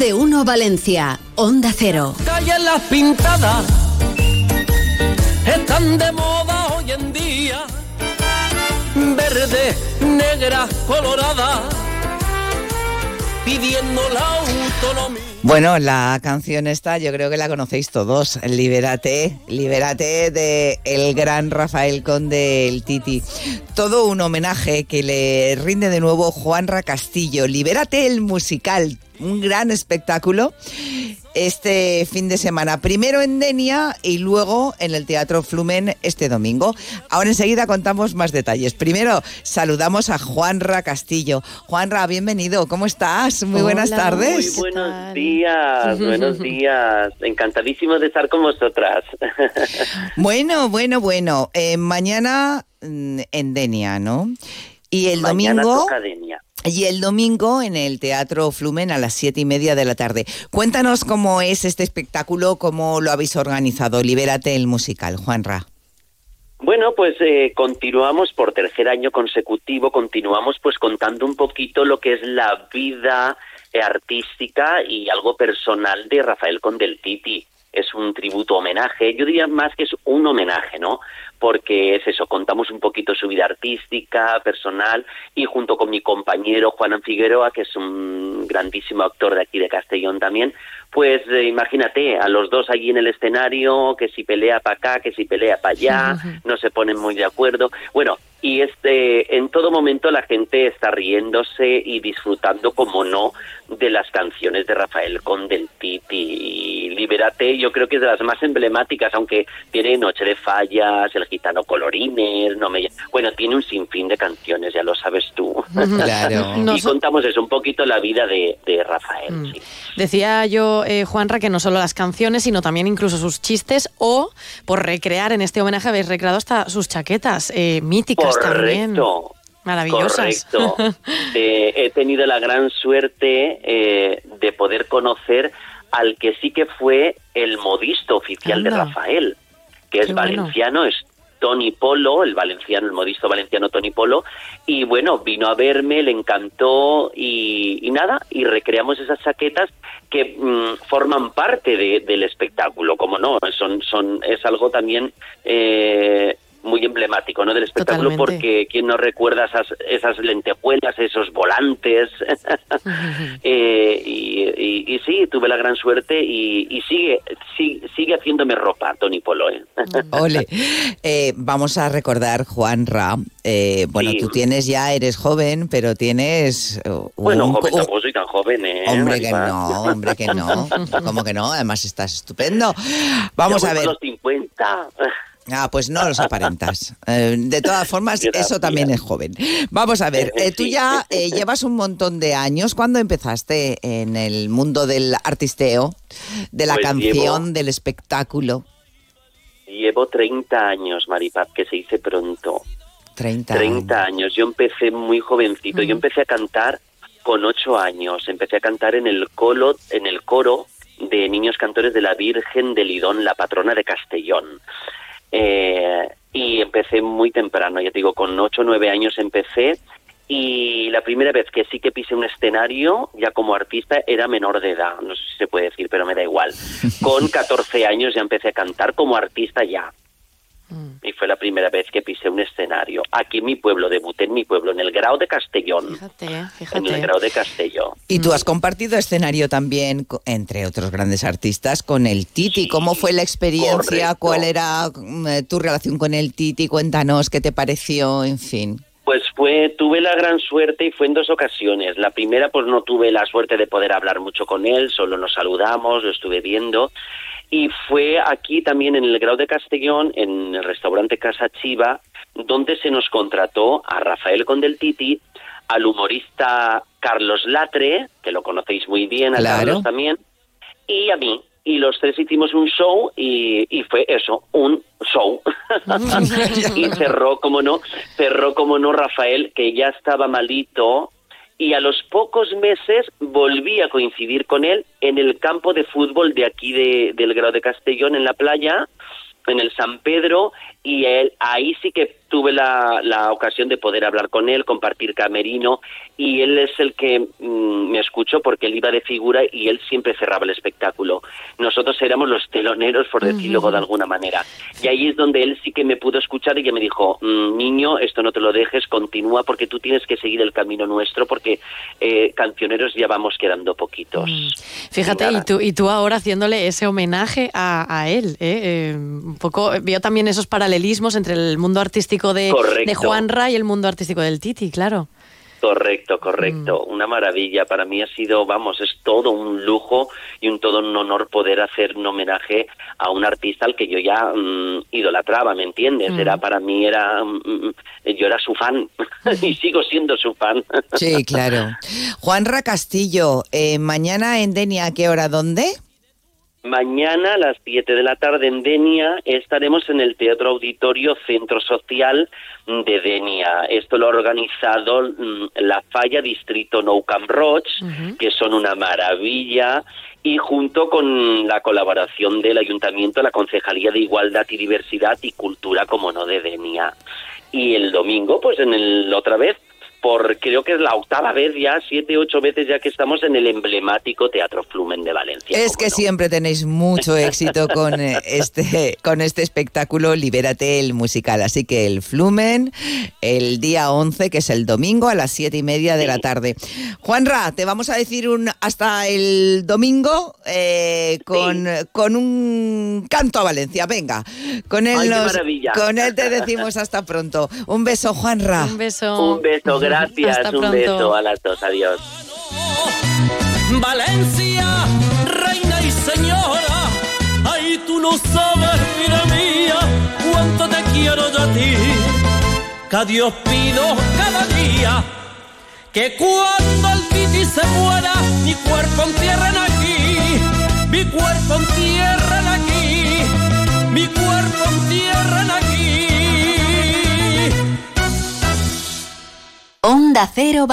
de uno Valencia, Onda Cero. Calles las pintadas están de moda hoy en día. Verde, negra, colorada, pidiendo la autonomía. Bueno, la canción esta yo creo que la conocéis todos, Libérate, Libérate de el gran Rafael Conde, el Titi. Todo un homenaje que le rinde de nuevo Juanra Castillo, Libérate el musical, un gran espectáculo este fin de semana. Primero en Denia y luego en el Teatro Flumen este domingo. Ahora enseguida contamos más detalles. Primero saludamos a Juanra Castillo. Juanra, bienvenido. ¿Cómo estás? Muy buenas tardes. Muy buenos días, buenos días. Encantadísimo de estar con vosotras. bueno, bueno, bueno. Eh, mañana mm, en Denia, ¿no? Y el Mañana domingo... toca Denia. Y el domingo en el Teatro Flumen a las siete y media de la tarde. Cuéntanos cómo es este espectáculo, cómo lo habéis organizado. Libérate el musical, Juanra. Bueno, pues eh, continuamos por tercer año consecutivo, continuamos pues contando un poquito lo que es la vida eh, artística y algo personal de Rafael Condeltiti. Es un tributo homenaje, yo diría más que es un homenaje, ¿no? Porque es eso, contamos un poquito su vida artística, personal, y junto con mi compañero Juan Figueroa, que es un grandísimo actor de aquí de Castellón también, pues eh, imagínate, a los dos allí en el escenario, que si pelea para acá, que si pelea para allá, no se ponen muy de acuerdo. Bueno, y este en todo momento la gente está riéndose y disfrutando como no de las canciones de Rafael Condeltiti y Libérate yo creo que es de las más emblemáticas aunque tiene Noche de Fallas El Gitano Colorines no me bueno tiene un sinfín de canciones ya lo sabes tú Claro. y Nos- contamos eso un poquito la vida de, de Rafael Mm. sí. Decía yo, eh, Juanra, que no solo las canciones, sino también incluso sus chistes o, por recrear en este homenaje, habéis recreado hasta sus chaquetas eh, míticas también. correcto Maravillosas. Correcto. Eh, he tenido la gran suerte eh, de poder conocer al que sí que fue el modisto oficial de. Rafael, que es bueno. valenciano, es Tony Polo, el valenciano, el modisto valenciano Tony Polo, y bueno, vino a verme, le encantó y, y nada, y recreamos esas chaquetas que mm, forman parte de- del espectáculo, como no, son, son, es algo también eh, muy emblemático ¿no? del espectáculo Totalmente. porque quién no recuerda esas, esas lentejuelas, esos volantes Eh, y, y- y sí, tuve la gran suerte y, y sigue, sigue sigue haciéndome ropa Tony Polo ¿eh? Ole. Eh, vamos a recordar, Juanra. eh, bueno, Sí. tú tienes ya, eres joven, pero tienes. uh, bueno, un- joven un- tampoco soy tan joven ¿eh? Hombre que no, hombre que no. ¿Cómo que no? Además estás estupendo. Vamos Ya a ver. los 50 Ah, pues no los aparentas. Eh, de todas formas, Gracias. eso también es joven. Vamos a ver, eh, tú ya eh, llevas un montón de años. ¿Cuándo empezaste en el mundo del artisteo, de la Pues canción, llevo- del espectáculo? llevo 30 años Maripaz que se dice pronto 30. 30 años. Yo empecé muy jovencito. Yo empecé a cantar con 8 años. Empecé a cantar en el colo, en el coro de niños cantores de la Virgen de Lidón, la patrona de Castellón. Eh, y empecé muy temprano, ya te digo, con 8 o 9 años empecé. Y la primera vez que sí que pisé un escenario, ya como artista, era menor de edad. No sé si se puede decir, pero me da igual. Con 14 años ya empecé a cantar como artista ya y fue la primera vez que pisé un escenario. Aquí en mi pueblo, debuté en mi pueblo, en el Grau de Castellón. Fíjate, En el fíjate. Grau de Castellón. Y tú has compartido escenario también, entre otros grandes artistas, con el Titi. Sí, ¿Cómo fue la experiencia? correcto. ¿Cuál era mm, eh, tu relación con el Titi? Cuéntanos qué te pareció, en fin. Pues fue, tuve la gran suerte y fue en dos ocasiones. La primera, pues no tuve la suerte de poder hablar mucho con él, solo nos saludamos, lo estuve viendo. Y fue aquí también en el Grau de Castellón, en el restaurante Casa Chiva, donde se nos contrató a Rafael Condeltiti, al humorista Carlos Latre, que lo conocéis muy bien, a Claro. Carlos también, y a mí. Y los tres hicimos un show y, y fue eso, un show. y cerró, como no, cerró, como no, Rafael, que ya estaba malito. Y a los pocos meses volví a coincidir con él en el campo de fútbol de aquí de, del Grado de Castellón, en la playa, en el San Pedro, y él ahí sí que tuve la, la ocasión de poder hablar con él, compartir camerino, y él es el que mm, me escuchó porque él iba de figura y él siempre cerraba el espectáculo. Nosotros éramos los teloneros, por decirlo de alguna manera. Y ahí es donde él sí que me pudo escuchar y que me dijo, "Mm, niño, esto no te lo dejes, continúa porque tú tienes que seguir el camino nuestro porque eh, cancioneros ya vamos quedando poquitos. Mm. Fíjate, y nada. tú, y tú ahora haciéndole ese homenaje a, a él. ¿eh? Eh, un poco veo también esos paralelismos entre el mundo artístico de, de Juanra y el mundo artístico del Titi, claro. Correcto, correcto. Mm. Una maravilla. Para mí ha sido, vamos, es todo un lujo y un todo un honor poder hacer un homenaje a un artista al que yo ya mm, idolatraba, ¿me entiendes? Mm. Era para mí era, mm, mm, yo era su fan y sigo siendo su fan. Sí, claro. Juanra Castillo, eh, mañana en Denia, ¿a qué hora? ¿Dónde? Mañana a las 7 de la tarde en Denia estaremos en el Teatro Auditorio Centro Social de Denia. Esto lo ha organizado mm, la Falla Distrito Nou Camp Roig, que son una maravilla, y junto con la colaboración del Ayuntamiento, la Concejalía de Igualdad y Diversidad y Cultura, como no, de Denia. Y el domingo, pues en el otra vez, por creo que es la octava vez ya, siete, ocho veces ya que estamos en el emblemático Teatro Flumen de Valencia. Es que no. siempre tenéis mucho éxito con eh, este, con este espectáculo Libérate el musical. Así que el Flumen, el día 11, que es el domingo, a las siete y media de la tarde. Juanra, te vamos a decir un hasta el domingo eh, con, con un canto a Valencia. Venga, con él, Ay, nos- con él te decimos hasta pronto. Un beso, Juanra. Un beso. Un beso, gracias, Hasta un pronto. beso a las dos, adiós. Valencia, reina y señora, ay tú no sabes, vida mía, cuánto te quiero yo a ti. Que a Dios pido cada día que cuando el titi se muera, mi cuerpo entierren aquí, mi cuerpo entierren aquí, mi cuerpo entierren aquí. Onda Cero